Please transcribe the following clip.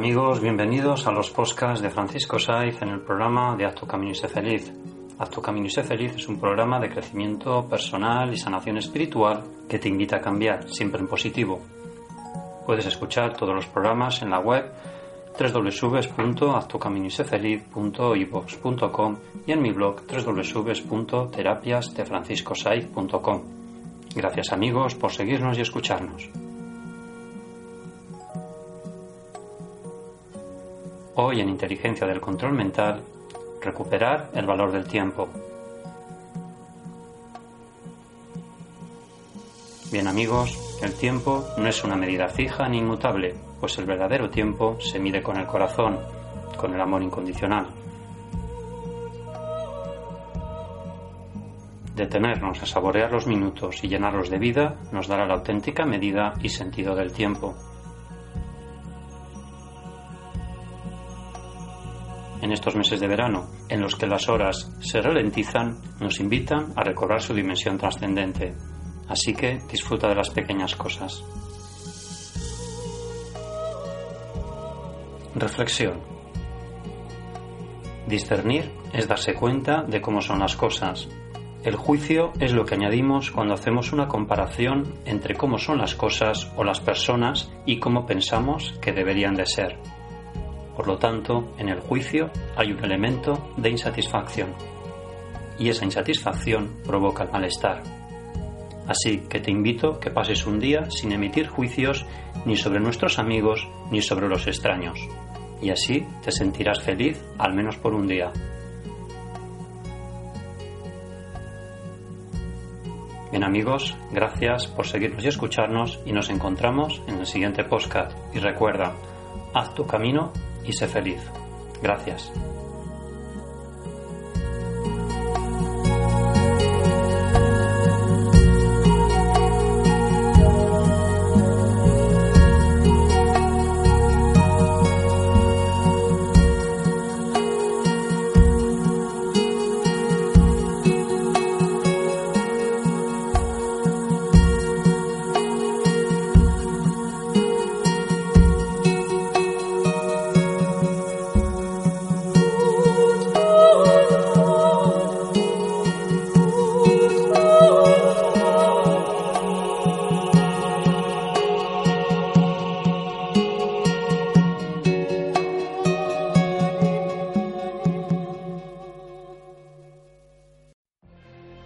amigos, bienvenidos a los podcasts de Francisco Saiz en el programa de Haz tu camino y sé feliz. Haz tu camino y sé feliz es un programa de crecimiento personal y sanación espiritual que te invita a cambiar, siempre en positivo. Puedes escuchar todos los programas en la web www.haztucaminoysefeliz.ivox.com y en mi blog www.terapiasdefranciscosaiz.com. Gracias amigos por seguirnos y escucharnos. Hoy en Inteligencia del Control Mental, recuperar el valor del tiempo. Bien amigos, el tiempo no es una medida fija ni inmutable, pues el verdadero tiempo se mide con el corazón, con el amor incondicional. Detenernos a saborear los minutos y llenarlos de vida nos dará la auténtica medida y sentido del tiempo. En estos meses de verano, en los que las horas se ralentizan, nos invitan a recobrar su dimensión trascendente. Así que disfruta de las pequeñas cosas. Reflexión. Discernir es darse cuenta de cómo son las cosas. El juicio es lo que añadimos cuando hacemos una comparación entre cómo son las cosas o las personas y cómo pensamos que deberían de ser. Por lo tanto, en el juicio hay un elemento de insatisfacción. Y esa insatisfacción provoca el malestar. Así que te invito que pases un día sin emitir juicios ni sobre nuestros amigos ni sobre los extraños. Y así te sentirás feliz al menos por un día. Bien amigos, gracias por seguirnos y escucharnos y nos encontramos en el siguiente podcast. Y recuerda, haz tu camino y sé feliz. Gracias.